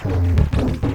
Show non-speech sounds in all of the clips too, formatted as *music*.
Thank you.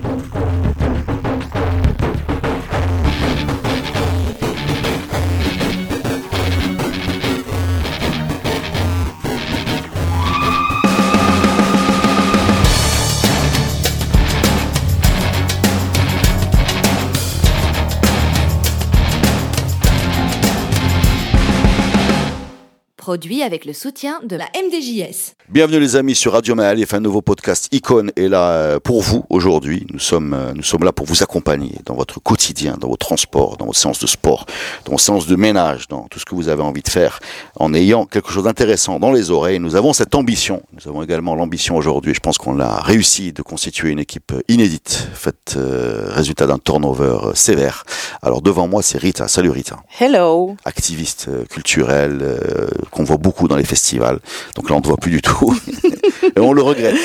Produit avec le soutien de la MDJS. Bienvenue les amis sur Radio Maalif, un nouveau podcast Icône est là euh, pour vous aujourd'hui. Nous sommes, euh, nous sommes là pour vous accompagner dans votre quotidien, dans vos transports, dans vos séances de sport, dans vos séances de ménage, dans tout ce que vous avez envie de faire, en ayant quelque chose d'intéressant dans les oreilles. Nous avons cette ambition. Nous avons également l'ambition aujourd'hui, je pense qu'on a réussi de constituer une équipe inédite, faite euh, résultat d'un turnover euh, sévère. Alors devant moi, c'est Rita. Salut Rita. Hello. Activiste euh, culturelle, euh, qu'on voit beaucoup dans les festivals. Donc là, on ne voit plus du tout. *laughs* et on le regrette.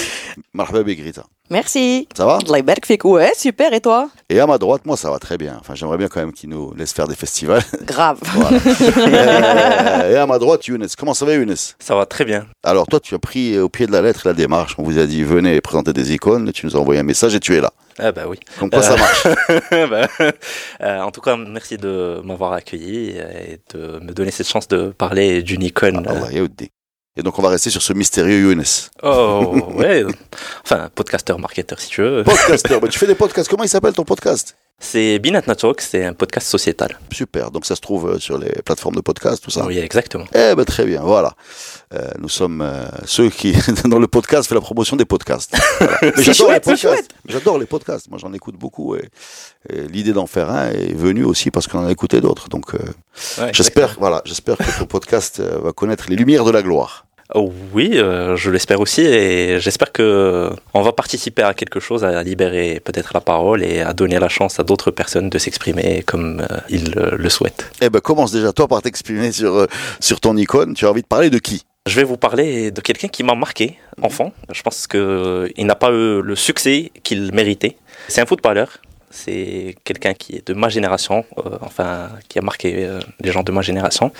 Marhaba bik, Rita. Merci. Ça va? Ouais, super, et toi? Et à ma droite, moi, ça va très bien. Enfin, j'aimerais bien quand même qu'ils nous laissent faire des festivals. *laughs* Grave. Euh, et à ma droite, Younes. Comment ça va, Younes? Ça va très bien. Alors, toi, tu as pris au pied de la lettre la démarche. On vous a dit, venez présenter des icônes. Tu nous as envoyé un message et tu es là. Ah bah oui. Comme quoi ça euh, marche. *laughs* Bah, euh, en tout cas, merci de m'avoir accueilli et de me donner cette chance de parler d'une icône. Ah, bah, euh... Et donc, on va rester sur ce mystérieux Younes. Oh *laughs* ouais. Enfin, podcasteur, marketeur si tu veux. Podcaster. Mais tu fais des podcasts. Comment il s'appelle ton podcast? C'est Binat Talk, c'est un podcast sociétal. Super. Donc, ça se trouve euh, sur les plateformes de podcast, tout ça. Oui, exactement. Eh ben très bien, voilà. Euh, nous sommes euh, ceux qui, *laughs* dans le podcast, fait la promotion des podcasts. Voilà. *laughs* J'adore les podcasts. J'adore les podcasts. Moi, j'en écoute beaucoup et, et l'idée d'en faire un est venue aussi parce qu'on en a écouté d'autres. Donc, euh, Ouais, j'espère, voilà, j'espère que ton podcast va connaître les lumières de la gloire. Oh, oui, euh, je l'espère aussi et j'espère que on va participer à quelque chose, à libérer peut-être la parole et à donner la chance à d'autres personnes de s'exprimer comme euh, ils euh, le souhaitent. Eh ben, commence déjà toi par t'exprimer sur euh, sur ton icône. Tu as envie de parler de qui? Je vais vous parler de quelqu'un qui m'a marqué enfant. Je pense que il n'a pas eu le succès qu'il méritait. C'est un footballeur. C'est quelqu'un qui est de ma génération, euh, enfin qui a marqué euh, les gens de ma génération.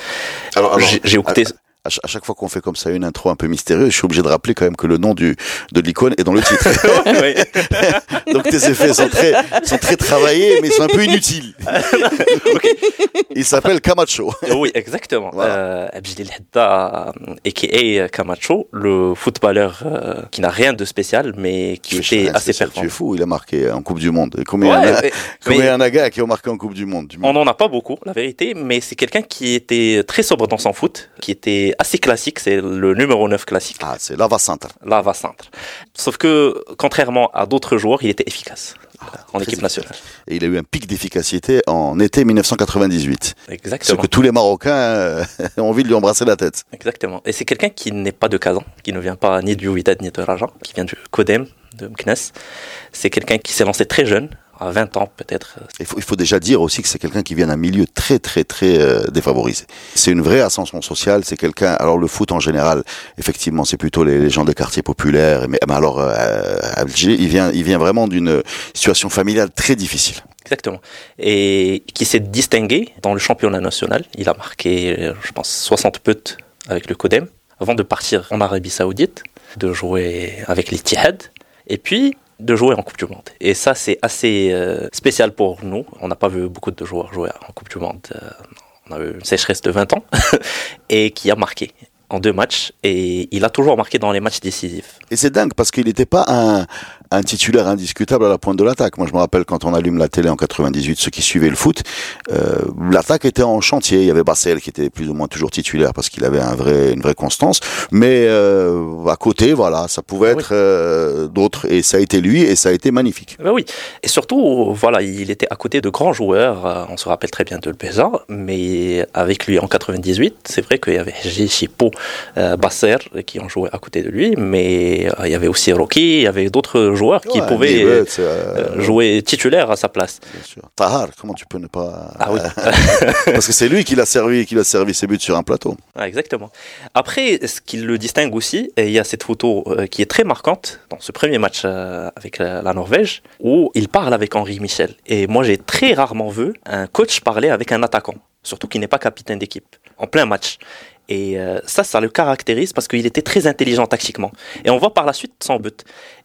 Alors, J'ai- J'ai écouté. À, ch- à chaque fois qu'on fait comme ça une intro un peu mystérieuse, je suis obligé de rappeler quand même que le nom du de l'icône est dans le titre. *laughs* *laughs* Donc tes effets sont très, sont très travaillés, mais ils sont un peu inutiles. *laughs* Il s'appelle Camacho. oui, exactement. Voilà. Euh, Abdil Hadda, a.k.a. Camacho, le footballeur euh, qui n'a rien de spécial, mais qui était assez spécial, Tu es performant. fou, il a marqué en Coupe du Monde. Combien Ouais, il y en a, gars qui ont marqué en Coupe du Monde on n'en a pas beaucoup, la vérité, mais c'est quelqu'un qui était très sobre dans son foot, qui était assez classique, c'est le numéro 9 classique, Ah, c'est Lava Centre. Lava Centre. Sauf que, contrairement à d'autres joueurs, il était efficace euh, en équipe nationale. Et il a eu un pic d'efficacité en été 1998. Ce Exactement. que tous les Marocains euh, *laughs* ont envie de lui embrasser la tête. Exactement. Et c'est quelqu'un qui n'est pas de Kazan, qui ne vient pas ni du Wydad ni de Raja, qui vient du Kodem, de Mknes. C'est quelqu'un qui s'est lancé très jeune, à 20 ans peut-être. Il faut, il faut déjà dire aussi que c'est quelqu'un qui vient d'un milieu très très très euh, défavorisé. C'est une vraie ascension sociale. C'est quelqu'un. Alors le foot en général, effectivement, c'est plutôt les, les gens des quartiers populaires. Mais, mais alors, euh, Alger, il vient, il vient vraiment d'une situation familiale très difficile. Exactement. Et qui s'est distingué dans le championnat national. Il a marqué, euh, je pense, 60 buts avec le Kodem avant de partir en Arabie Saoudite, de jouer avec l'Ittihad et puis de jouer en Coupe du Monde. Et ça, c'est assez euh, spécial pour nous. On n'a pas vu beaucoup de joueurs jouer en Coupe du Monde. Euh, on a eu une sécheresse de 20 ans *laughs* et qui a marqué en deux matchs. Et il a toujours marqué dans les matchs décisifs. Et c'est dingue parce qu'il n'était pas un, un titulaire indiscutable à la pointe de l'attaque. Moi, je me rappelle quand on allume la télé en 98, ceux qui suivaient le foot, euh, l'attaque était en chantier. Il y avait Bassel qui était plus ou moins toujours titulaire parce qu'il avait un vrai, une vraie constance. Mais euh, à côté, voilà, ça pouvait Oui. être euh, d'autres. Et ça a été lui et ça a été magnifique. Ben oui, et surtout, voilà, il était à côté de grands joueurs. On se rappelle très bien de Beza, mais avec lui en 98, c'est vrai qu'il y avait euh, Basser qui ont joué à côté de lui, mais euh, il y avait aussi Rocky, il y avait d'autres joueurs qui pouvaient euh, euh, euh, jouer titulaire à sa place. Bien sûr. Tahar, comment tu peux ne pas Ah oui. *laughs* Parce que c'est lui qui l'a servi, qui l'a servi ses buts sur un plateau. Ah, exactement. Après, ce qui le distingue aussi, et il y a cette photo euh, qui est très marquante dans ce premier match euh, avec la, la Norvège, où il parle avec Henri Michel. Et moi, j'ai très rarement vu un coach parler avec un attaquant, surtout qui n'est pas capitaine d'équipe, en plein match. Et euh, ça, ça le caractérise parce qu'il était très intelligent tactiquement. Et on voit par la suite son but.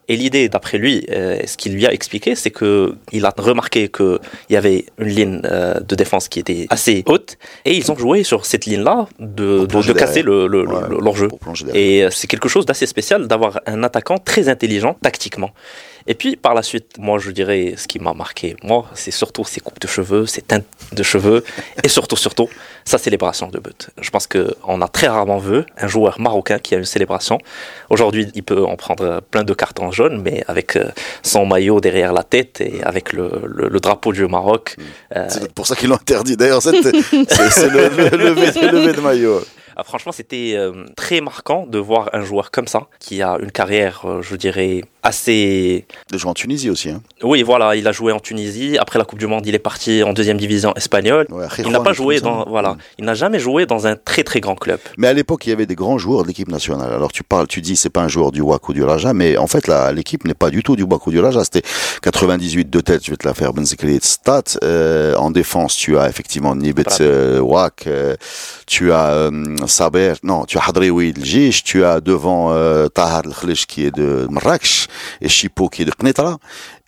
Et l'idée, d'après lui, euh, ce qu'il lui a expliqué, c'est que il a remarqué qu'il y avait une ligne euh, de défense qui était assez haute, et ils ont joué sur cette ligne-là de, de, de casser le, le, Ouais, le- l'enjeu. derrière. Et euh, c'est quelque chose d'assez spécial d'avoir un attaquant très intelligent tactiquement. Et puis par la suite, moi je dirais ce qui m'a marqué, moi, c'est surtout ses coupes de cheveux, ses teintes de cheveux, et surtout, surtout, sa célébration de but. Je pense qu'on a très rarement vu un joueur marocain qui a une célébration. Aujourd'hui, il peut en prendre plein de cartons jaunes, mais avec euh, son maillot derrière la tête et avec le, le- le drapeau du Maroc. euh, C'est pour ça qu'ils l'ont interdit. D'ailleurs, c'est le, le lever de maillot. Ah, franchement, c'était euh, très marquant de voir un joueur comme ça, qui a une carrière, euh, je dirais, assez... Des joueurs en Tunisie aussi. Hein. Oui, voilà, il a joué en Tunisie. Après la Coupe du Monde, il est parti en deuxième division espagnole. Ouais, Il n'a pas joué dans... Voilà, il n'a jamais joué dans un très très grand club. Mais à l'époque, il y avait des grands joueurs de l'équipe nationale. Alors tu parles, tu dis, c'est pas un joueur du WAC ou du Raja, mais en fait, l'équipe n'est pas du tout du WAC ou du Raja. C'était 98 de tête, je vais te la faire, Benzekri de Stat. Euh, en défense, tu as effectivement Nibet euh, WAC, euh, tu as Saber, non, tu as Hadrioui de tu as devant euh, Tahar Khlish qui est de Marrakech et Chipo qui est de Knetra.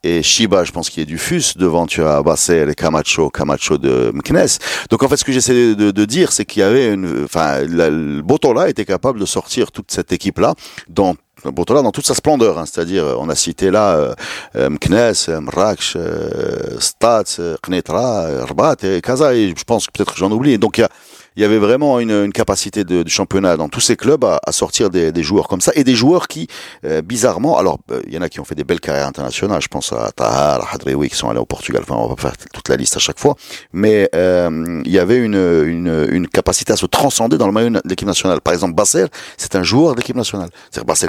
Et Shiba, je pense qu'il est du FUS. Devant, tu as Basser et Camacho, Camacho de Mknes. Donc, en fait, ce que j'essaie de, dire, c'est qu'il y avait une, enfin, le Botola était capable de sortir toute cette équipe-là dans Botola dans toute sa splendeur, hein. c'est-à-dire on a cité là euh, euh, Mknes, euh, Marrakech, euh, euh, Knetra, Rabat et Kaza, et je pense que peut-être j'en oublie. Donc il y a il y avait vraiment une, une capacité de, de championnat dans tous ces clubs à, à sortir des, des joueurs comme ça et des joueurs qui, euh, bizarrement, alors euh, il y en a qui ont fait des belles carrières internationales. Je pense à Tahar, à Hadreoui qui sont allés au Portugal. Enfin, on va pas faire toute la liste à chaque fois, mais euh, il y avait une, une, une capacité à se transcender dans le maillot de l'équipe nationale. Par exemple, Basser, c'est un joueur de l'équipe nationale. Basser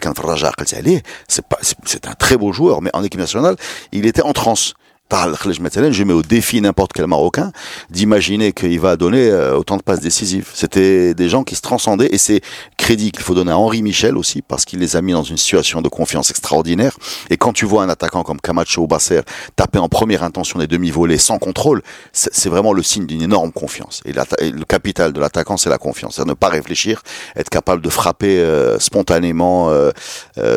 c'est c'est- c'est un très beau joueur, mais en équipe nationale, il était en transe. Je mets au défi n'importe quel Marocain d'imaginer qu'il va donner euh, autant de passes décisives. C'était des gens qui se transcendaient et c'est crédit qu'il faut donner à Henri Michel aussi parce qu'il les a mis dans une situation de confiance extraordinaire. Et quand tu vois un attaquant comme Camacho ou Basser taper en première intention des demi-volées sans contrôle, c'est vraiment le signe d'une énorme confiance. Et, le capital de l'attaquant, c'est la confiance. C'est ne pas réfléchir, être capable de frapper euh, spontanément euh,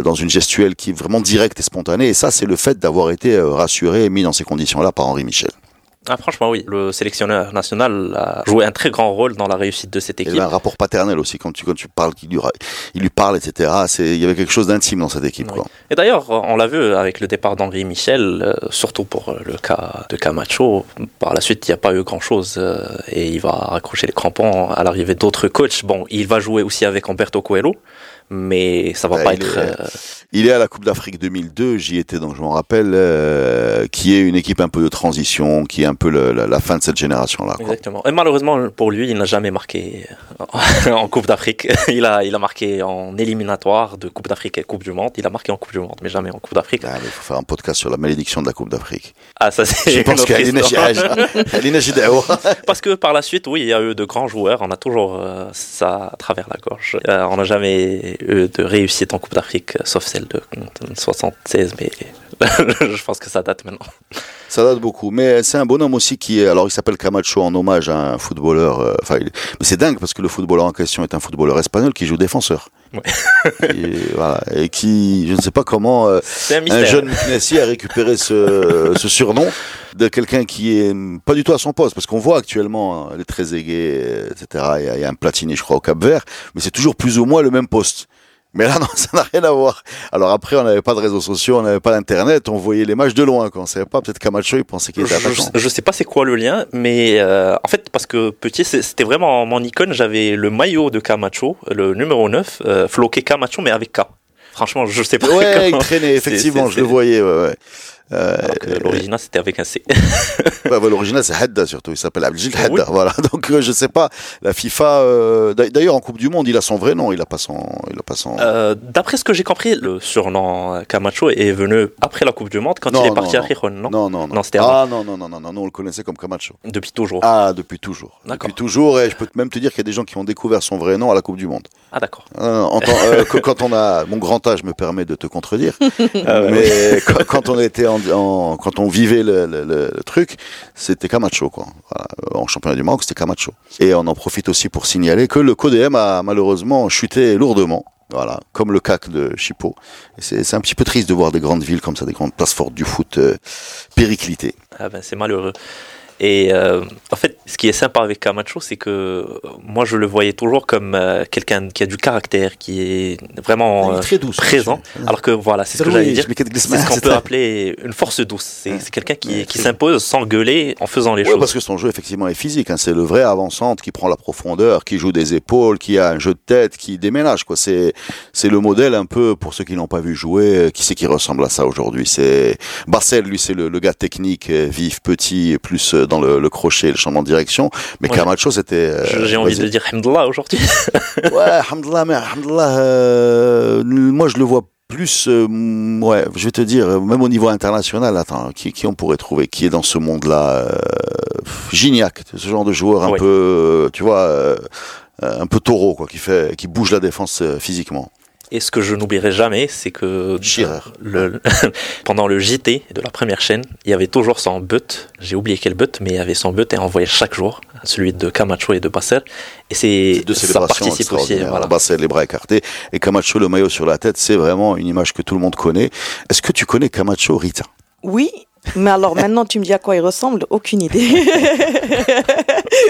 dans une gestuelle qui est vraiment directe et spontanée. Et ça, c'est le fait d'avoir été rassuré et mis dans ces conditions-là par Henri Michel. Ah, franchement, oui, le sélectionneur national a joué un très grand rôle dans la réussite de cette Il y équipe. avait un rapport paternel aussi quand tu quand tu parles lui, il lui parle etc. Il y avait quelque chose d'intime dans cette équipe Oui. quoi. Et d'ailleurs, on l'a vu avec le départ d'Henri Michel, euh, surtout pour le cas de Camacho. Par la suite, il n'y a pas eu grand-chose euh, et il va raccrocher les crampons à l'arrivée d'autres coachs. Bon, il va jouer aussi avec Humberto Coelho, mais ça va Ouais, pas être... est- euh, Il est à la Coupe d'Afrique 2002, j'y étais donc je m'en rappelle, euh, qui est une équipe un peu de transition, qui est un peu le- la, la fin de cette génération là. Exactement. Et malheureusement pour lui, il n'a jamais marqué *laughs* en Coupe d'Afrique. *laughs* Il a, il a marqué en éliminatoire de Coupe d'Afrique et Coupe du Monde. Il a marqué en Coupe du Monde, mais jamais en Coupe d'Afrique. Ah, il faut faire un podcast sur la malédiction de la Coupe d'Afrique. Ah, ça c'est Je pense. *laughs* Parce que par la suite, oui, il y a eu de grands joueurs. On a toujours euh, ça à travers la gorge. Euh, on n'a jamais eu de réussite en Coupe d'Afrique, sauf celle de 76, mais *laughs* je pense que ça date maintenant. Ça date beaucoup, mais c'est un bonhomme aussi qui est. Alors, il s'appelle Camacho en hommage à un footballeur. euh, Enfin, il- mais c'est dingue parce que le footballeur en question est un footballeur espagnol qui joue défenseur. Ouais. *laughs* et, voilà, et qui, je ne sais pas comment, euh, un jeune Messi a récupéré ce, ce surnom de quelqu'un qui est pas du tout à son poste, parce qu'on voit actuellement hein, les très aigués, etc. Il y, a, il y a un Platini, je crois, au Cap Vert, mais c'est toujours plus ou moins le même poste. Mais là, *laughs* non, ça n'a rien à voir. Alors après, on n'avait pas de réseaux sociaux, on n'avait pas d'internet, on voyait les matchs de loin, quand on savait pas. Peut-être Camacho, il pensait qu'il était attaquant. Je, je sais pas c'est quoi le lien, mais euh, en fait, parce que petit, c'était vraiment mon icône, j'avais le maillot de Camacho, le numéro 9, euh, floqué Camacho, mais avec K. Franchement, je sais pas. Ouais, *laughs* il traînait, effectivement, je le voyais, ouais, ouais. Euh, l'original, c'était avec un C. *laughs* Ouais, bah, L'original, c'est Hedda surtout. Il s'appelle Abdel Hedda. Oui. Voilà. *laughs* Donc, euh, je sais pas. La FIFA. euh, d'a- D'ailleurs, en Coupe du Monde, il a son vrai nom. Il a pas son. Il a pas son. Euh, D'après ce que j'ai compris, le surnom euh, Camacho est venu après la Coupe du Monde, quand Non, il est non, parti à non. Gijón, non, non, non, non. Non, avant. ah non, non, non, non, non, non, on le connaissait comme Camacho. Depuis toujours. Ah, depuis toujours. Depuis toujours. Et je peux même te dire qu'il y a des gens qui ont découvert son vrai nom à la Coupe du Monde. Ah, d'accord. Euh, quand on a mon grand âge me permet de te contredire, *laughs* Ah, mais quand, quand on était en, quand on vivait le, truc, c'était Camacho quoi. En championnat du Maroc, c'était Camacho. Et on en profite aussi pour signaler que le CODM a malheureusement chuté lourdement. Voilà, comme le CAC de Chippo. Et C'est un petit peu triste de voir des grandes villes comme ça, des grandes places fortes du foot euh, péricliter. Ah ben, c'est malheureux. Et euh, en fait, ce qui est sympa avec Camacho, c'est que euh, moi, je le voyais toujours comme euh, quelqu'un qui a du caractère, qui est vraiment euh, très douce. présent. monsieur. Alors que voilà, c'est ce que j'allais dire. C'est ce qu'on peut appeler une force douce. C'est Ouais. quelqu'un qui, s'impose sans gueuler en faisant les Ouais, choses. parce que son jeu effectivement est physique. Hein. C'est le vrai avant-centre qui prend la profondeur, qui joue des épaules, qui a un jeu de tête, qui déménage. Quoi. C'est c'est le modèle un peu pour ceux qui l'ont pas vu jouer. Qui c'est qui ressemble à ça aujourd'hui C'est Barcel, lui, c'est le, le gars technique, vif, petit, et plus dans le, le crochet, le changement de direction. Mais Ouais. Camacho, c'était. euh, J'ai envie de dire Hamdallah aujourd'hui. *laughs* Ouais, alhamdoulilah, mais alhamdoulilah, euh, moi je le vois plus, euh, ouais, je vais te dire, même au niveau international, attends, qui, qui on pourrait trouver, qui est dans ce monde-là, euh, Gignac, ce genre de joueur un Oui. peu, tu vois, euh, un peu taureau, quoi, qui fait, qui bouge la défense physiquement. Et ce que je n'oublierai jamais, c'est que le, *laughs* pendant le JT de la première chaîne, il y avait toujours son but. J'ai oublié quel but, mais il y avait son but et envoyé chaque jour, celui de Camacho et de Basser. Et c'est ça participe aussi. Voilà. Barcel, les bras écartés, et Camacho, le maillot sur la tête, c'est vraiment une image que tout le monde connaît. Est-ce que tu connais Camacho Rita? Oui, mais alors maintenant tu me dis à quoi il ressemble Aucune idée. *laughs*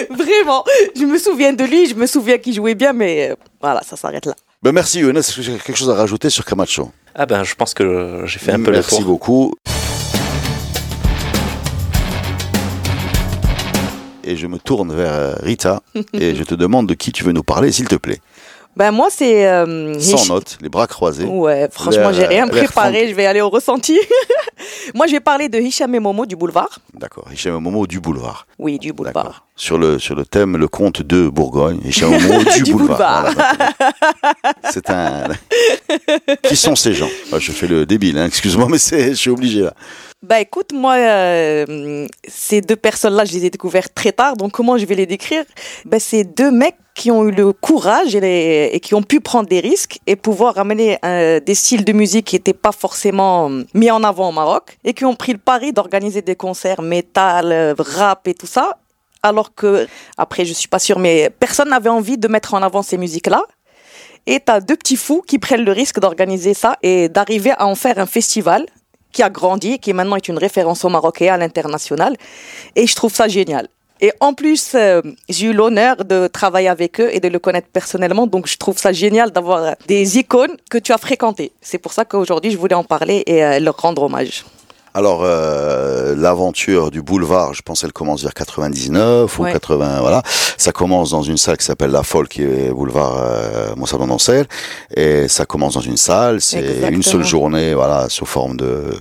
Vraiment, je me souviens de lui, je me souviens qu'il jouait bien, mais euh, voilà, ça s'arrête là. Ben Merci Younes, est-ce que j'ai quelque chose à rajouter sur Camacho? Ah ben, je pense que j'ai fait un peu Merci le tour. beaucoup. Et je me tourne vers euh, Rita *laughs* et je te demande de qui tu veux nous parler, s'il te plaît. Ben moi c'est... euh, Sans Hish- note, les bras croisés. Ouais, franchement j'ai rien préparé, je vais aller au ressenti. *laughs* moi je vais parler de Hicham et Momo du boulevard. D'accord, Hicham Momo du boulevard. Oui, du boulevard. Sur le, sur le thème Le comte de Bourgogne. Hicham Momo *laughs* du, Du boulevard. boulevard. Voilà, d'accord. c'est un. *laughs* qui sont ces gens? Je fais le débile, hein, excuse-moi, mais je suis obligé là. Bah écoute, moi, euh, ces deux personnes-là, je les ai découvertes très tard, donc comment je vais les décrire? Bah, C'est deux mecs qui ont eu le courage et, qui ont pu prendre des risques et pouvoir amener euh, des styles de musique qui n'étaient pas forcément mis en avant au Maroc et qui ont pris le pari d'organiser des concerts métal, euh, rap et tout ça. Alors que, après, je suis pas sûre, mais personne n'avait envie de mettre en avant ces musiques-là. Et t'as deux petits fous qui prennent le risque d'organiser ça et d'arriver à en faire un festival qui a grandi, qui maintenant est une référence au Maroc et à l'international. Et je trouve ça génial. Et en plus, euh, j'ai eu l'honneur de travailler avec eux et de le connaître personnellement. Donc, je trouve ça génial d'avoir des icônes que tu as fréquentées. C'est pour ça qu'aujourd'hui, je voulais en parler et euh, leur rendre hommage. Alors, euh, l'aventure du boulevard, je pense, elle commence vers 99 ou Ouais. 80, voilà. Ça commence dans une salle qui s'appelle La Folle, qui est boulevard euh, Monsardon d'Ancel. Et ça commence dans une salle, c'est une seule journée, voilà, sous forme de,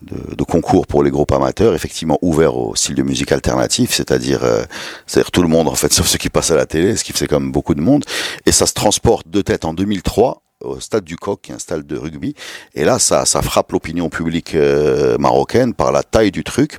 de, de concours pour les groupes amateurs, effectivement ouvert au style de musique alternatif, c'est-à-dire, euh, c'est-à-dire tout le monde, en fait, *laughs* sauf ceux qui passent à la télé, ce qui fait comme beaucoup de monde. Et ça se transporte de tête en 2003 au stade du Coq, qui est un stade de rugby. Et là, ça, ça frappe l'opinion publique euh, marocaine par la taille du truc.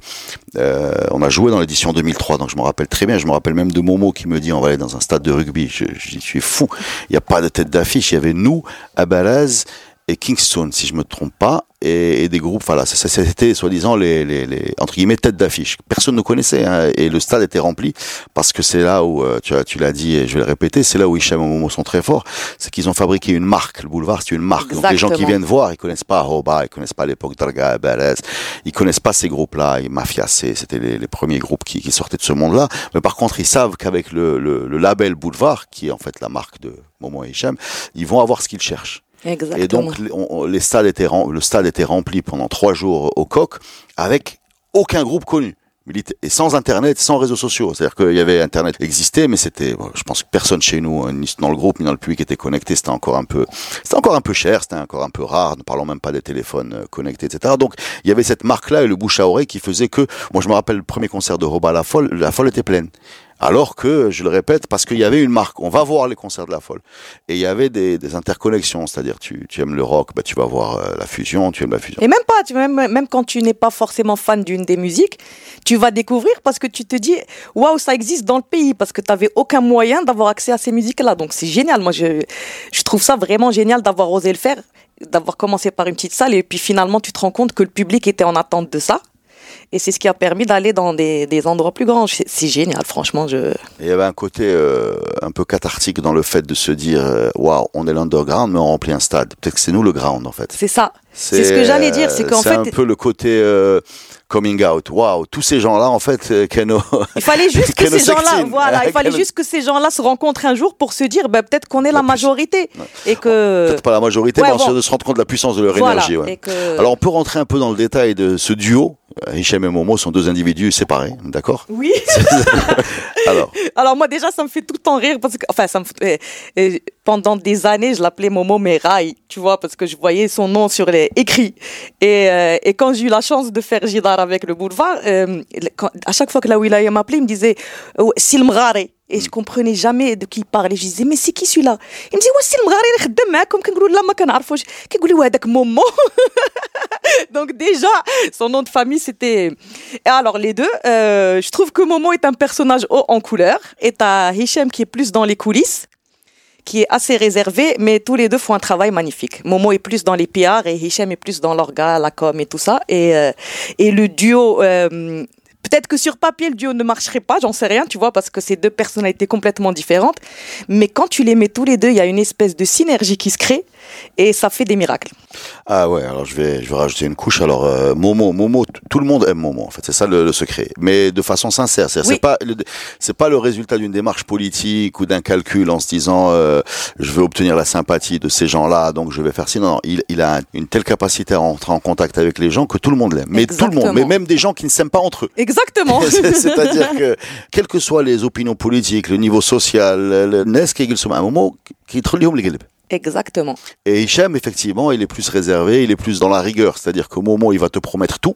Euh, on a joué dans l'édition 2003, donc je me rappelle très bien. Je me rappelle même de Momo qui me dit on va aller dans un stade de rugby. Je, es fou. Il n'y a pas de tête d'affiche. Il y avait nous, Abalaz et Kingston, si je me trompe pas, et, et des groupes. Voilà, c'était soi-disant les, les, les entre guillemets têtes d'affiche. Personne ne connaissait, hein, et le stade était rempli parce que c'est là où euh, tu tu l'as dit, et je vais le répéter, c'est là où Hicham et Momo sont très forts. C'est qu'ils ont fabriqué une marque. Le boulevard, c'est une marque. Donc les gens qui viennent voir, ils connaissent pas Roba, ils connaissent pas l'époque Darga, Abalaz, ils connaissent pas ces groupes-là. Et Mafia, c'est- c'était les, les premiers groupes qui, qui sortaient de ce monde-là. Mais par contre, ils savent qu'avec le, le, le label Boulevard, qui est en fait la marque de Momo et Hicham, ils vont avoir ce qu'ils cherchent. Exactement. Et donc, on- les stades étaient, le stade était rempli pendant trois jours au coq avec aucun groupe connu. Et sans Internet, sans réseaux sociaux. C'est-à-dire qu'il y avait Internet existait, mais c'était, je pense que personne chez nous, ni dans le groupe, ni dans le public était connecté. C'était encore un peu, c'était encore un peu cher, c'était encore un peu rare. Ne parlons même pas des téléphones euh, connectés, etc. Donc, il y avait cette marque-là et le bouche à oreille qui faisait que, moi, je me rappelle le premier concert de Roba, la folle, la folle était pleine. Alors que, je le répète, parce qu'il y avait une marque, on va voir les concerts de la folle. Et il y avait des, interconnexions, c'est-à-dire tu, aimes le rock, bah, tu vas voir euh, la fusion, tu aimes la fusion. Et même pas, même, quand tu n'es pas forcément fan d'une des musiques, tu vas découvrir parce que tu te dis, waouh, ça existe dans le pays, parce que tu n'avais aucun moyen d'avoir accès à ces musiques-là. Donc c'est génial. Moi, je trouve ça vraiment génial d'avoir osé le faire, d'avoir commencé par une petite salle, et puis finalement, tu te rends compte que le public était en attente de ça. Et c'est ce qui a permis d'aller dans des, des endroits plus grands. C'est génial, franchement. Je... Il y avait un côté euh, un peu cathartique dans le fait de se dire euh, waouh, on est l'underground, mais on remplit un stade. Peut-être que c'est nous le ground en fait. C'est ça. C'est ce que j'allais dire, c'est qu'en c'est fait- un peu le côté euh, coming out. Waouh, tous ces gens-là, en fait, euh, Keno. Il fallait juste *laughs* que ces gens-là, voilà, il fallait juste que ces gens-là se rencontrent un jour pour se dire, bah, peut-être qu'on est la majorité et que Peut-être pas la majorité, Ouais, mais bon. de se rendre compte de la puissance de leur voilà, énergie. ouais. que Alors on peut rentrer un peu dans le détail de ce duo. Hichem et Momo sont deux individus séparés, d'accord? Oui. *laughs* *laughs* Alors, Alors moi déjà ça me fait tout le temps rire parce que enfin ça me fait- euh, euh, pendant des années je l'appelais Momo Merai, tu vois parce que je voyais son nom sur les écrits et euh, et quand j'ai eu la chance de faire Jidar avec le boulevard euh, le- quand- à chaque fois que la wilaya m'appelait il me disait oh, Silmrare et je comprenais jamais de qui il parlait je disais mais c'est qui celui-là il me disait ouais Silmrare اللي خدام معاكم كنقولوا لا ما كنعرفوش كيقول لي هذاك مومو donc déjà, son nom de famille, c'était... Et alors les deux, euh, je trouve que Momo est un personnage haut couleur, et t'as Hichem qui est plus dans les coulisses, qui est assez réservé, mais tous les deux font un travail magnifique. Momo est plus dans les PR et Hichem est plus dans l'orga, la com et tout ça. Et, euh, et le duo... euh, Peut-être que sur papier, le duo ne marcherait pas, j'en sais rien, tu vois, parce que c'est deux personnalités complètement différentes. Mais quand tu les mets tous les deux, il y a une espèce de synergie qui se crée et ça fait des miracles. ah ouais, alors je vais, je vais rajouter une couche. Alors euh, Momo, Momo, tout le monde aime Momo. En fait, c'est ça le, le secret, mais de façon sincère. C'est Oui. c'est pas, le- c'est pas le résultat d'une démarche politique ou d'un calcul en se disant euh, je veux obtenir la sympathie de ces gens-là, donc je vais faire ci. Non, non, il, il a une telle capacité à entrer en contact avec les gens que tout le monde l'aime. Mais tout le monde, mais même des gens qui ne s'aiment pas entre eux. Exactement. *laughs* C'est- *laughs* C'est-à-dire que, quelles que soient les opinions politiques, le niveau social, le soit à un moment, qui guilbes. Exactement. Et Hichem, effectivement, il est plus réservé, il est plus dans la rigueur. C'est-à-dire qu'au moment où il va te promettre tout,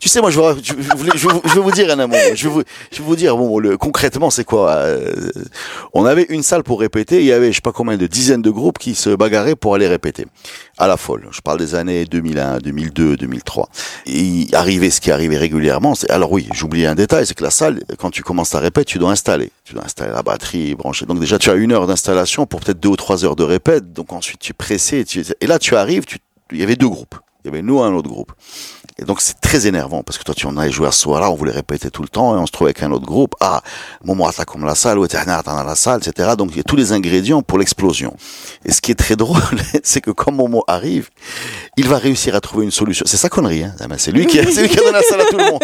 tu sais, moi, je, je, je vais vous dire un moment. Je vais vous, je vais vous dire, bon, le, concrètement, c'est quoi euh, On avait une salle pour répéter. Il y avait, je sais pas combien de dizaines de groupes qui se bagarraient pour aller répéter. À la folle. Je parle des années 2001, 2002, 2003. Et arrivait ce qui arrivait régulièrement. c'est- Alors oui, j'oubliais un détail, c'est que la salle, quand tu commences à répéter, tu dois installer. Tu dois installer la batterie, brancher. Donc déjà, tu as une heure d'installation pour peut-être deux ou trois heures de répète. Donc ensuite, tu es pressé. Tu... Et là, tu arrives. Tu... Il y avait deux groupes. Il y avait nous un autre groupe. Et donc c'est très énervant parce que toi tu en allais jouer à ce soir-là, on voulait répéter tout le temps et on se trouvait avec un autre groupe. Ah, moment comme la salle, ou la salle, etc. Donc il y a tous les ingrédients pour l'explosion. Et ce qui est très drôle, c'est que quand Momo arrive, il va réussir à trouver une solution. C'est sa connerie, hein. Ah ben, C'est lui qui, c'est lui qui a donné la salle à tout le monde.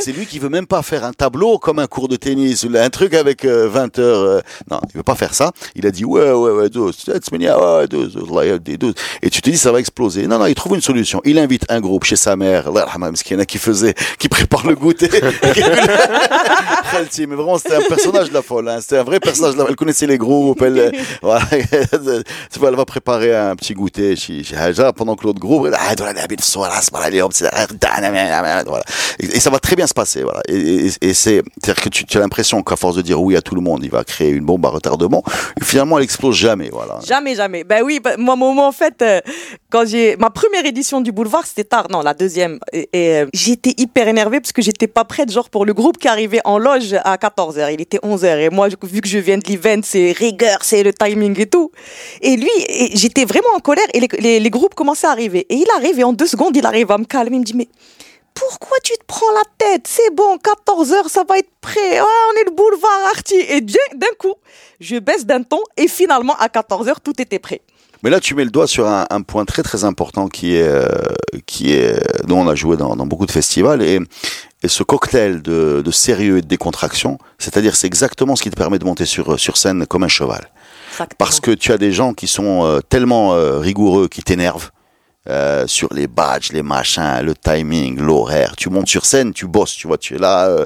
C'est lui qui veut même pas faire un tableau comme un cours de tennis ou un truc avec euh, 20 heures. euh, Non, il veut pas faire ça. Il a dit ouais, ouais, ouais, douze, c'est mignon, ouais, douze, douze, là, il y a des douze. Et tu te dis ça va exploser. Non, non, il trouve une solution. Il invite un groupe chez sa mère, qui faisait, qui prépare le goûter. *laughs* Mais vraiment c'était un personnage de la folle. Hein. C'était un vrai personnage. de la- Elle connaissait les groupes. Elle, *laughs* voilà, elle va préparer un petit goûter chez, chez Haja pendant que l'autre groupe. Ah, voilà. Et, et ça va très bien se passer. Voilà. Et, et- et c'est, c'est-à-dire que tu, tu as l'impression qu'à force de dire oui à tout le monde, il va créer une bombe à retardement. Et finalement, elle explose jamais. Voilà. Jamais, jamais. Ben oui, ben, moi, moment, en fait, euh, quand j'ai ma première édition du Boulevard, c'était tard, non, la deuxième. Et, euh, j'étais hyper énervée parce que j'étais pas prête, genre pour le groupe qui arrivait en loge à 14 h Il était 11 h et moi, vu que je viens de l'event, c'est rigueur, c'est le timing et tout. Et lui, j'étais vraiment en colère et les, groupes commençaient à arriver. Et il arrive et en deux secondes, il arrive à me calmer. Il me dit mais pourquoi tu te prends la tête? C'est bon, 14 heures, ça va être prêt. Ah, on est le boulevard Arty. Et d'un coup, je baisse d'un ton et finalement, à 14 heures, tout était prêt. Mais là, tu mets le doigt sur un, un point très très important qui est, euh, qui est, dont on a joué dans, dans beaucoup de festivals et, et ce cocktail de, de sérieux et de décontraction, c'est-à-dire c'est exactement ce qui te permet de monter sur, sur scène comme un cheval. Parce que tu as des gens qui sont euh, tellement euh, rigoureux, qui t'énervent. Euh, sur les badges, les machins, le timing, l'horaire. Tu montes sur scène, tu bosses, tu vois, tu es là. euh,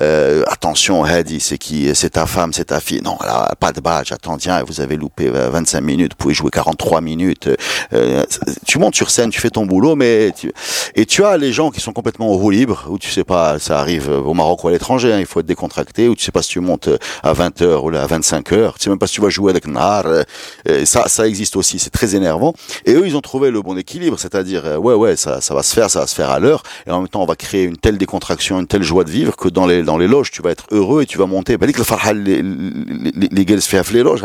euh, attention, Hadi, c'est qui C'est ta femme, c'est ta fille. Non, là, pas de badge. Attends, tiens, vous avez loupé euh, 25 minutes, vous pouvez jouer 43 minutes. Euh, tu montes sur scène, tu fais ton boulot, mais tu... et tu as les gens qui sont complètement au roue libre, où tu sais pas, ça arrive au Maroc ou à l'étranger, hein, il faut être décontracté, ou tu sais pas si tu montes à 20 heures ou à 25 heures, tu sais même pas si tu vas jouer avec Nar. euh, euh, ça, ça existe aussi, c'est très énervant. Et eux, ils ont trouvé le bon équilibre, c'est-à-dire euh, ouais ouais ça, ça va se faire, ça va se faire à l'heure, et en même temps on va créer une telle décontraction, une telle joie de vivre que dans les dans les loges tu vas être heureux et tu vas monter. Bah, les les les loges,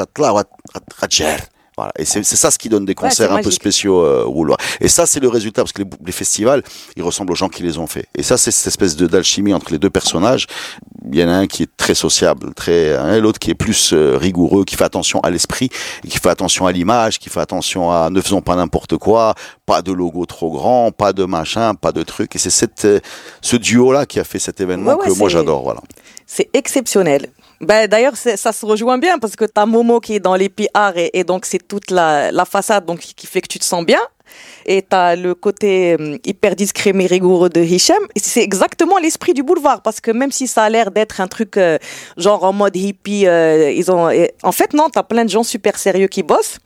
voilà. Et c'est ça ce qui donne des concerts un peu spéciaux euh, Et ça, c'est le résultat, parce que les, les, festivals, ils ressemblent aux gens qui les ont faits. Et ça, c'est cette espèce de d'alchimie entre les deux personnages. Il y en a un qui est très sociable, très, hein, l'autre qui est plus euh, rigoureux, qui fait attention à l'esprit, qui fait attention à l'image, qui fait attention à ne faisons pas n'importe quoi, pas de logo trop grand, pas de machin, pas de truc. Et c'est cette, euh, ce duo-là qui a fait cet événement que moi j'adore, voilà. C'est exceptionnel. Ben, D'ailleurs, ça se rejoint bien parce que tu as Momo qui est dans les PR et, donc c'est toute la, la façade donc, qui fait que tu te sens bien. Et tu as le côté hum, hyper discret mais rigoureux de Hicham. Et c'est exactement l'esprit du boulevard parce que même si ça a l'air d'être un truc euh, genre en mode hippie, euh, ils ont, en fait, non, tu as plein de gens super sérieux qui bossent.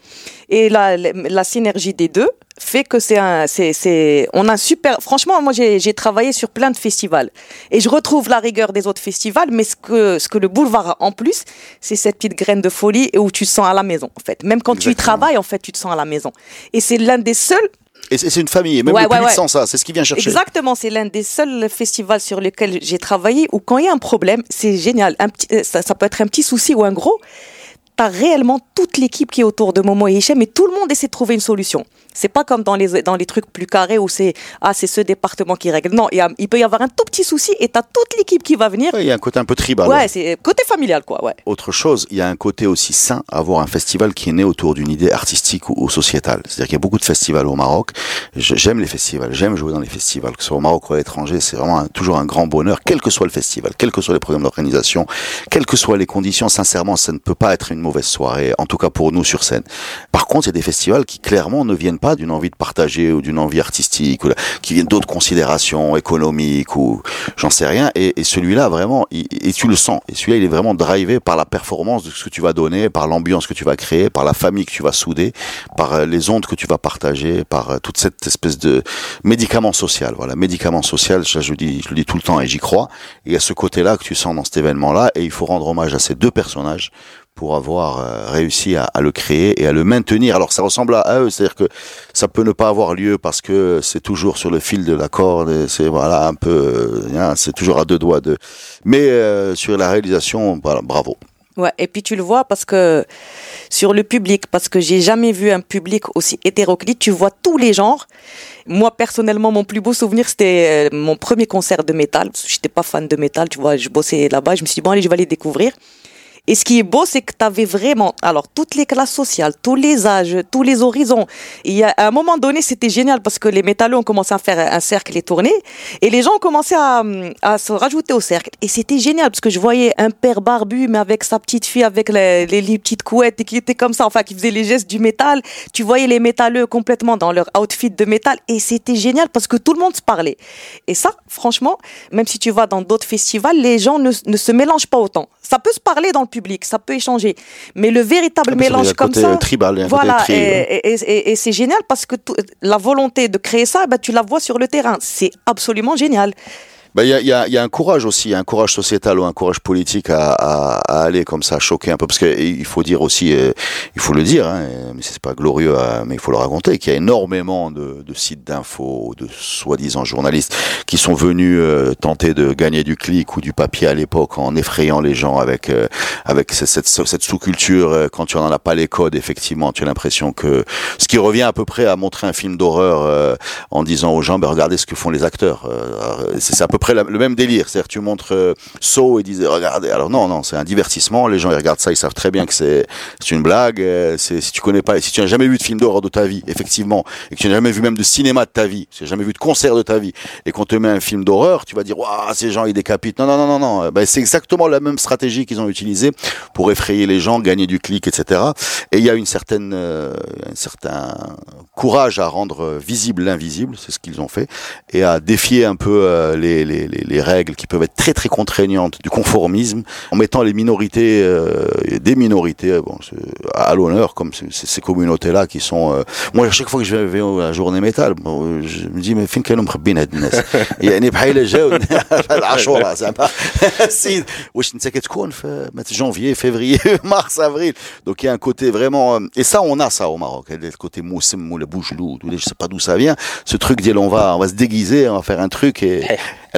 Et la, la synergie des deux fait que c'est un, c'est, c'est, on a un super, franchement, moi j'ai, j'ai travaillé sur plein de festivals et je retrouve la rigueur des autres festivals, mais ce que, ce que le boulevard a en plus, c'est cette petite graine de folie et où tu te sens à la maison, en fait. Même quand tu y travailles, en fait, tu te sens à la maison. Et c'est l'un des seuls Et c'est une famille, et même Ouais, le ouais, ça, c'est ce qu'il vient chercher. Exactement, c'est l'un des seuls festivals sur lesquels j'ai travaillé où quand il y a un problème, c'est génial. Un petit, euh, ça, ça peut être un petit souci ou un gros. T'as réellement toute l'équipe qui est autour de Momo et Hichem et tout le monde essaie de trouver une solution. C'est pas comme dans les, dans les trucs plus carrés où c'est ah c'est ce département qui règle. Non, il, y a- il peut y avoir un tout petit souci et t'as toute l'équipe qui va venir. Ouais, Il y a un côté un peu tribal. Ouais, c'est côté familial quoi. Ouais. autre chose, il y a un côté aussi sain à avoir un festival qui est né autour d'une idée artistique ou, ou sociétale. C'est-à-dire qu'il y a beaucoup de festivals au Maroc. J'aime les festivals, j'aime jouer dans les festivals, que ce soit au Maroc ou à l'étranger. C'est vraiment un- toujours un grand bonheur, quel que soit le festival, quels que soient les programmes d'organisation, quelles que soient les conditions. Sincèrement, ça ne peut pas être une mauvaise soirée, en tout cas pour nous sur scène. Par contre, il y a des festivals qui clairement ne viennent pas d'une envie de partager ou d'une envie artistique, ou qui viennent d'autres considérations économiques ou j'en sais rien. Et, celui-là, vraiment, et tu le sens. Et celui-là, il est vraiment drivé par la performance de ce que tu vas donner, par l'ambiance que tu vas créer, par la famille que tu vas souder, par euh, les ondes que tu vas partager, par euh, toute cette espèce de médicament social. Voilà, médicament social, ça, je, le dis, je le dis tout le temps et j'y crois. Et il y a ce côté-là que tu sens dans cet événement-là. Et il faut rendre hommage à ces deux personnages pour avoir euh, réussi à, le créer et à le maintenir. Alors ça ressemble à, eux, c'est-à-dire que ça peut ne pas avoir lieu parce que c'est toujours sur le fil de la corde, c'est voilà un peu, euh, hein, c'est toujours à deux doigts de. Mais euh, sur la réalisation, bravo. Et puis tu le vois parce que sur le public, parce que j'ai jamais vu un public aussi hétéroclite, tu vois tous les genres. Moi, personnellement, mon plus beau souvenir, c'était mon premier concert de métal. J'étais pas fan de métal, tu vois, je bossais là-bas, je me suis dit, bon, allez, je vais aller découvrir. Et ce qui est beau, c'est que tu avais vraiment, alors, toutes les classes sociales, tous les âges, tous les horizons. Et à un moment donné, c'était génial parce que les métalleux ont commencé à faire un cercle et tourner. Et les gens ont commencé à, se rajouter au cercle. Et c'était génial parce que je voyais un père barbu, mais avec sa petite fille, avec les petites couettes et qui était comme ça, enfin, qui faisait les gestes du métal. Tu voyais les métalleux complètement dans leur outfit de métal. Et c'était génial parce que tout le monde se parlait. Et ça, franchement, même si tu vas dans d'autres festivals, les gens ne, ne se mélangent pas autant. Ça peut se parler dans le public, ça peut échanger. Mais le véritable Ah, mélange comme côté ça. tribal, a un voilà, côté tri, et, et, et- et c'est génial parce que tout- la volonté de créer ça, bah, tu la vois sur le terrain. C'est absolument génial. Il y, a, y, a, y a un courage aussi, un courage sociétal ou un courage politique à, à, à aller comme ça, choquer un peu. Parce qu'il faut dire aussi, euh, il faut le dire, hein, mais c'est pas glorieux, euh, mais il faut le raconter, qu'il y a énormément de, de sites d'infos, de soi-disant journalistes qui sont venus euh, tenter de gagner du clic ou du papier à l'époque en effrayant les gens avec euh, avec cette, cette, sous-culture. euh, Quand tu n'en as pas les codes, effectivement, tu as l'impression que ce qui revient à peu près à montrer un film d'horreur euh, en disant aux gens, ben, regardez ce que font les acteurs. Euh, c'est à peu près la- le même délire. C'est-à-dire tu montres euh, Saw et disent regardez. Alors non, non, c'est un divertissement. Les gens ils regardent ça, ils savent très bien que c'est une blague. euh, si tu connais pas, si tu n'as jamais vu de film d'horreur de ta vie, effectivement, et que tu n'as jamais vu même de cinéma de ta vie, si tu n'as jamais vu de concert de ta vie, et qu'on te met un film d'horreur, tu vas dire waouh, ces gens ils décapitent. Non, non, non, non, non. Euh, Ben, c'est exactement la même stratégie qu'ils ont utilisée pour effrayer les gens, gagner du clic, etc. Et il y a une certaine, euh, un certain courage à rendre visible l'invisible, c'est ce qu'ils ont fait, et à défier un peu les, les, les, les règles qui peuvent être très très contraignantes du conformisme, en mettant les minorités, euh, des minorités, euh, bon, c'est à l'honneur, comme ces, ces- ces communautés-là qui sont. euh, moi, à chaque fois que je vais à la journée métal, bon, euh, je me dis mais فين كانوا مخبين هاد الناس يعني بحال جاو العاشوره زعما السيد واش انت كتكون في janvier, février, *laughs* mars, avril. Donc il y a un côté vraiment euh, et ça on a ça au Maroc, le côté moussem ou le bougelou, je sais pas d'où ça vient, ce truc dit on va on va se déguiser, on va faire un truc et *laughs* Il y avait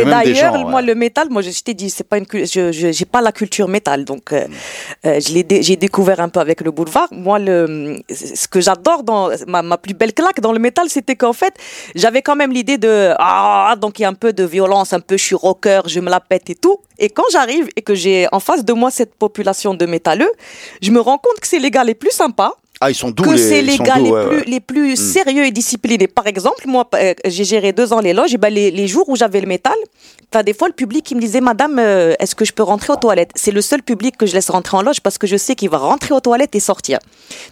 Et d'ailleurs, moi, le métal, moi, je, t'ai dit, c'est pas une, je, je- j'ai pas la culture métal, donc euh, Mm. euh, je l'ai, j'ai découvert un peu avec le boulevard. Moi, le, ce que j'adore dans ma, ma plus belle claque dans le métal, c'était qu'en fait, j'avais quand même l'idée de ah, donc il y a un peu de violence, un peu, je suis rocker, je me la pète et tout. Et quand j'arrive et que j'ai en face de moi cette population de métalleux, je me rends compte que c'est les gars les plus sympas Ah, ils sont doux, que les, c'est les gars doux, les, ouais, plus, ouais. les plus sérieux et disciplinés. Par exemple, moi, euh, j'ai géré deux ans les loges, et ben les, les jours où j'avais le métal, t'as des fois le public qui me disait, Madame, euh, est-ce que je peux rentrer aux toilettes? C'est le seul public que je laisse rentrer en loge parce que je sais qu'il va rentrer aux toilettes et sortir.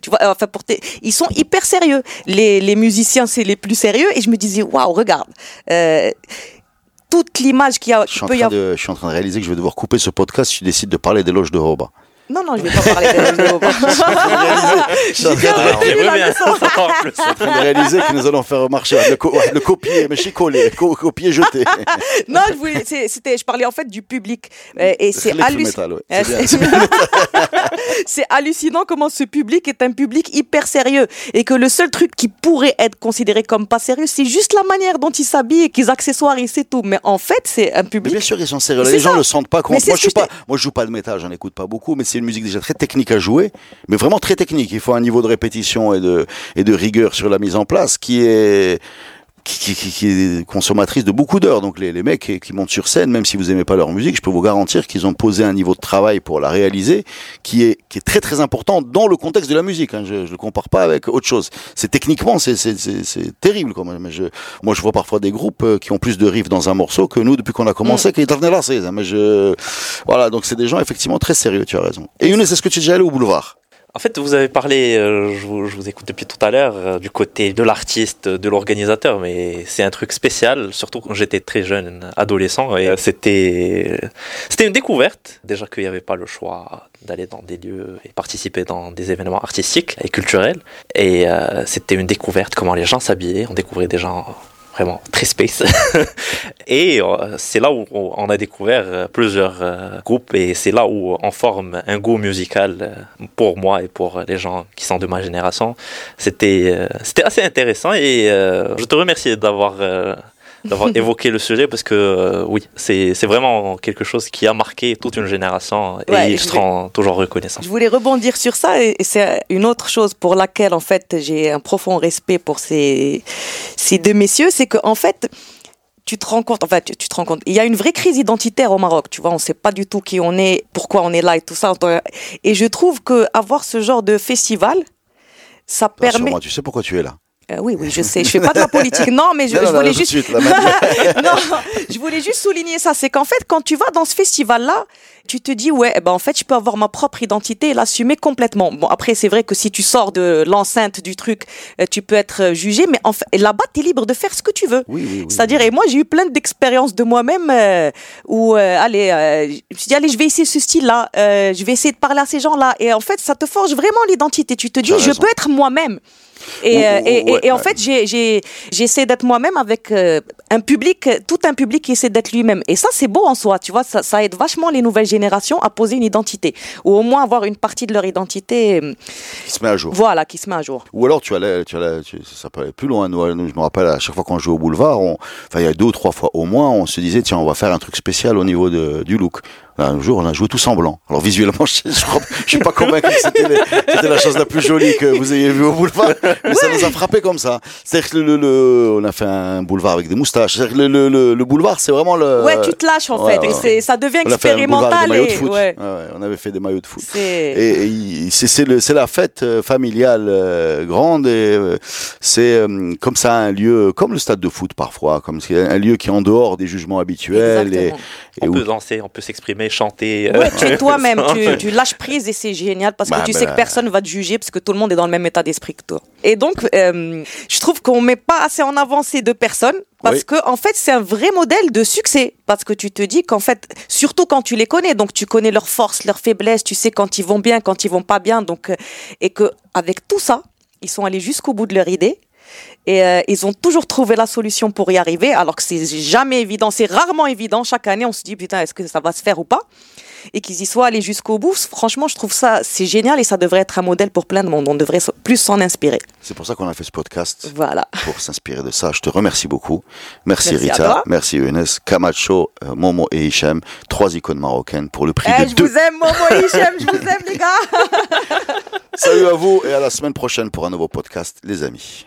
Tu vois, euh, enfin, pour ils sont hyper sérieux. Les, les musiciens, c'est les plus sérieux, et je me disais, waouh, regarde. toute l'image qu'il y a, Je suis, en train de, je suis en train de réaliser que je vais devoir couper ce podcast si tu décides de parler des loges de Roba. Non, non, je vais pas parler de Je suis *laughs* en train de réaliser- que nous allons faire marcher le, co- ouais, le copier, mais chicoler, co copier, jeter. *laughs* Non, je voulais, je parlais en fait du public. Euh, et c'est hallucinant. Ouais. *laughs* C'est hallucinant comment ce public est un public hyper sérieux et que le seul truc qui pourrait être considéré comme pas sérieux, c'est juste la manière dont ils s'habillent et qu'ils accessoirient, c'est tout. Mais en fait, c'est un Mais public. bien sûr, ils sont sérieux. Les gens ça. le sentent pas. Moi, je je joue pas de métal, j'en écoute pas beaucoup, mais c'est une musique déjà très technique à jouer, mais vraiment très technique. Il faut un niveau de répétition et de, rigueur sur la mise en place qui est, qui, qui, qui- qui est consommatrice de beaucoup d'heures. Donc les, les mecs qui, qui montent sur scène, même si vous aimez pas leur musique, je peux vous garantir qu'ils ont posé un niveau de travail pour la réaliser qui est, qui est très très important dans le contexte de la musique. Hein. Je, je le compare pas avec autre chose. C'est techniquement, c'est, c'est, c'est, c'est terrible quand même. Mais je, moi, je vois parfois des groupes euh, qui ont plus de riffs dans un morceau que nous depuis qu'on a commencé, qui est là, c'est. Mais je, voilà, donc c'est des gens effectivement très sérieux. Tu as raison. Et Younes, est-ce que tu es déjà allé au boulevard? En fait, vous avez parlé, euh, je, vous, je vous écoute depuis tout à l'heure, euh, du côté de l'artiste, de l'organisateur, mais c'est un truc spécial, surtout quand j'étais très jeune, adolescent, et euh, c'était c'était une découverte. Déjà qu'il n'y avait pas le choix d'aller dans des lieux et participer dans des événements artistiques et culturels, et euh, c'était une découverte comment les gens s'habillaient. On découvrait des gens vraiment très space. *laughs* et euh, c'est là où on a découvert euh, plusieurs euh, groupes et c'est là où on forme un goût musical pour moi et pour les gens qui sont de ma génération. C'était c'était assez intéressant et je te remercie d'avoir d'avoir *laughs* évoqué le sujet parce que euh, oui, c'est c'est vraiment quelque chose qui a marqué toute une génération et Ouais, ils je seront toujours reconnaissants. Je voulais rebondir sur ça et et c'est une autre chose pour laquelle en fait j'ai un profond respect pour ces, ces deux messieurs, c'est que en fait tu te rends compte, en fait, tu, tu te rends compte, il y a une vraie crise identitaire au Maroc, tu vois, on sait pas du tout qui on est, pourquoi on est là et tout ça. Et je trouve que avoir ce genre de festival, ça permet. Rassure-moi, tu sais pourquoi tu es là Euh, oui, oui, je sais, je fais pas de la politique. Non, mais je, Non, je non, non, voulais juste. suite, *laughs* non, je voulais juste souligner ça. C'est qu'en fait, quand tu vas dans ce festival-là, tu te dis, ouais, ben, en fait, je peux avoir ma propre identité et l'assumer complètement. Bon, après, c'est vrai que si tu sors de l'enceinte du truc, euh, tu peux être euh, jugé, mais en fait, là-bas, tu es libre de faire ce que tu veux. Oui, oui, oui. C'est-à-dire, et moi, j'ai eu plein d'expériences de moi-même euh, où, euh, allez, je me suis dit, allez, je vais essayer ce style-là, je vais essayer de parler à ces gens-là. Et en fait, ça te forge vraiment l'identité. Tu te dis, je raison. peux être moi-même. Et, euh, et, et- ouais, et en fait, j'essaie d'être moi-même avec euh, un public, tout un public qui essaie d'être lui-même. Et ça, c'est beau en soi, tu vois, ça, ça aide vachement les nouvelles générations à poser une identité, ou au moins avoir une partie de leur identité, euh, Qui se met à jour. voilà, qui se met à jour. Ou alors tu allais, tu allais, tu- ça peut aller plus loin. Nous, je me rappelle à chaque fois qu'on jouait au boulevard, on, il y a deux ou trois fois au moins, on se disait tiens on va faire un truc spécial au niveau de, du look. Un jour on a joué tous en blanc. Alors visuellement *laughs* je, je, crois- je suis pas convaincu que c'était, les- c'était la chose la plus jolie que vous ayez vue au boulevard, mais ça nous a frappé comme ça. C'est-à-dire que le, le, le- on a fait un boulevard avec des moustaches. C'est-à-dire que le, le, le, le boulevard c'est vraiment le. ouais, tu te lâches en ouais, fait, ouais, et ouais. c'est- ça devient on a fait un boulevard avec expérimental. des maillots de et- foot. ouais, Ouais, ouais, on avait fait des maillots de foot. c'est- Et, et c'est c'est le- c'est la fête euh, familiale euh, grande et euh, c'est euh, comme ça un lieu comme le stade de foot parfois comme c'est un lieu qui est en dehors des jugements habituels et, et On où- peut danser, on peut s'exprimer, chanter. euh, Ouais, tu es *laughs* toi-même, tu, tu lâches prise et c'est génial parce que Bah, tu bah, sais que personne va te juger parce que tout le monde est dans le même état d'esprit que toi. Et donc, euh, je trouve qu'on met pas assez en avant ces deux personnes parce Oui. que en fait, c'est un vrai modèle de succès parce que tu te dis qu'en fait, surtout quand tu les connais, donc tu connais leurs forces, leurs faiblesses, tu sais quand ils vont bien, quand ils vont pas bien, donc euh, et que avec tout ça, ils sont allés jusqu'au bout de leur idée. Et euh, ils ont toujours trouvé la solution pour y arriver, alors que c'est jamais évident, c'est rarement évident. Chaque année, on se dit putain, est-ce que ça va se faire ou pas? Et qu'ils y soient allés jusqu'au bout. Franchement, je trouve ça c'est génial et ça devrait être un modèle pour plein de monde. On devrait plus s'en inspirer. C'est pour ça qu'on a fait ce podcast. Voilà. Pour s'inspirer de ça. Je te remercie beaucoup. Merci, Rita. Merci Younes, Camacho, euh, Momo et Hichem. Trois icônes marocaines pour le prix eh, de je deux. Je vous aime, Momo et Hichem. je vous *laughs* aime, les gars. Salut à vous et à la semaine prochaine pour un nouveau podcast, les amis.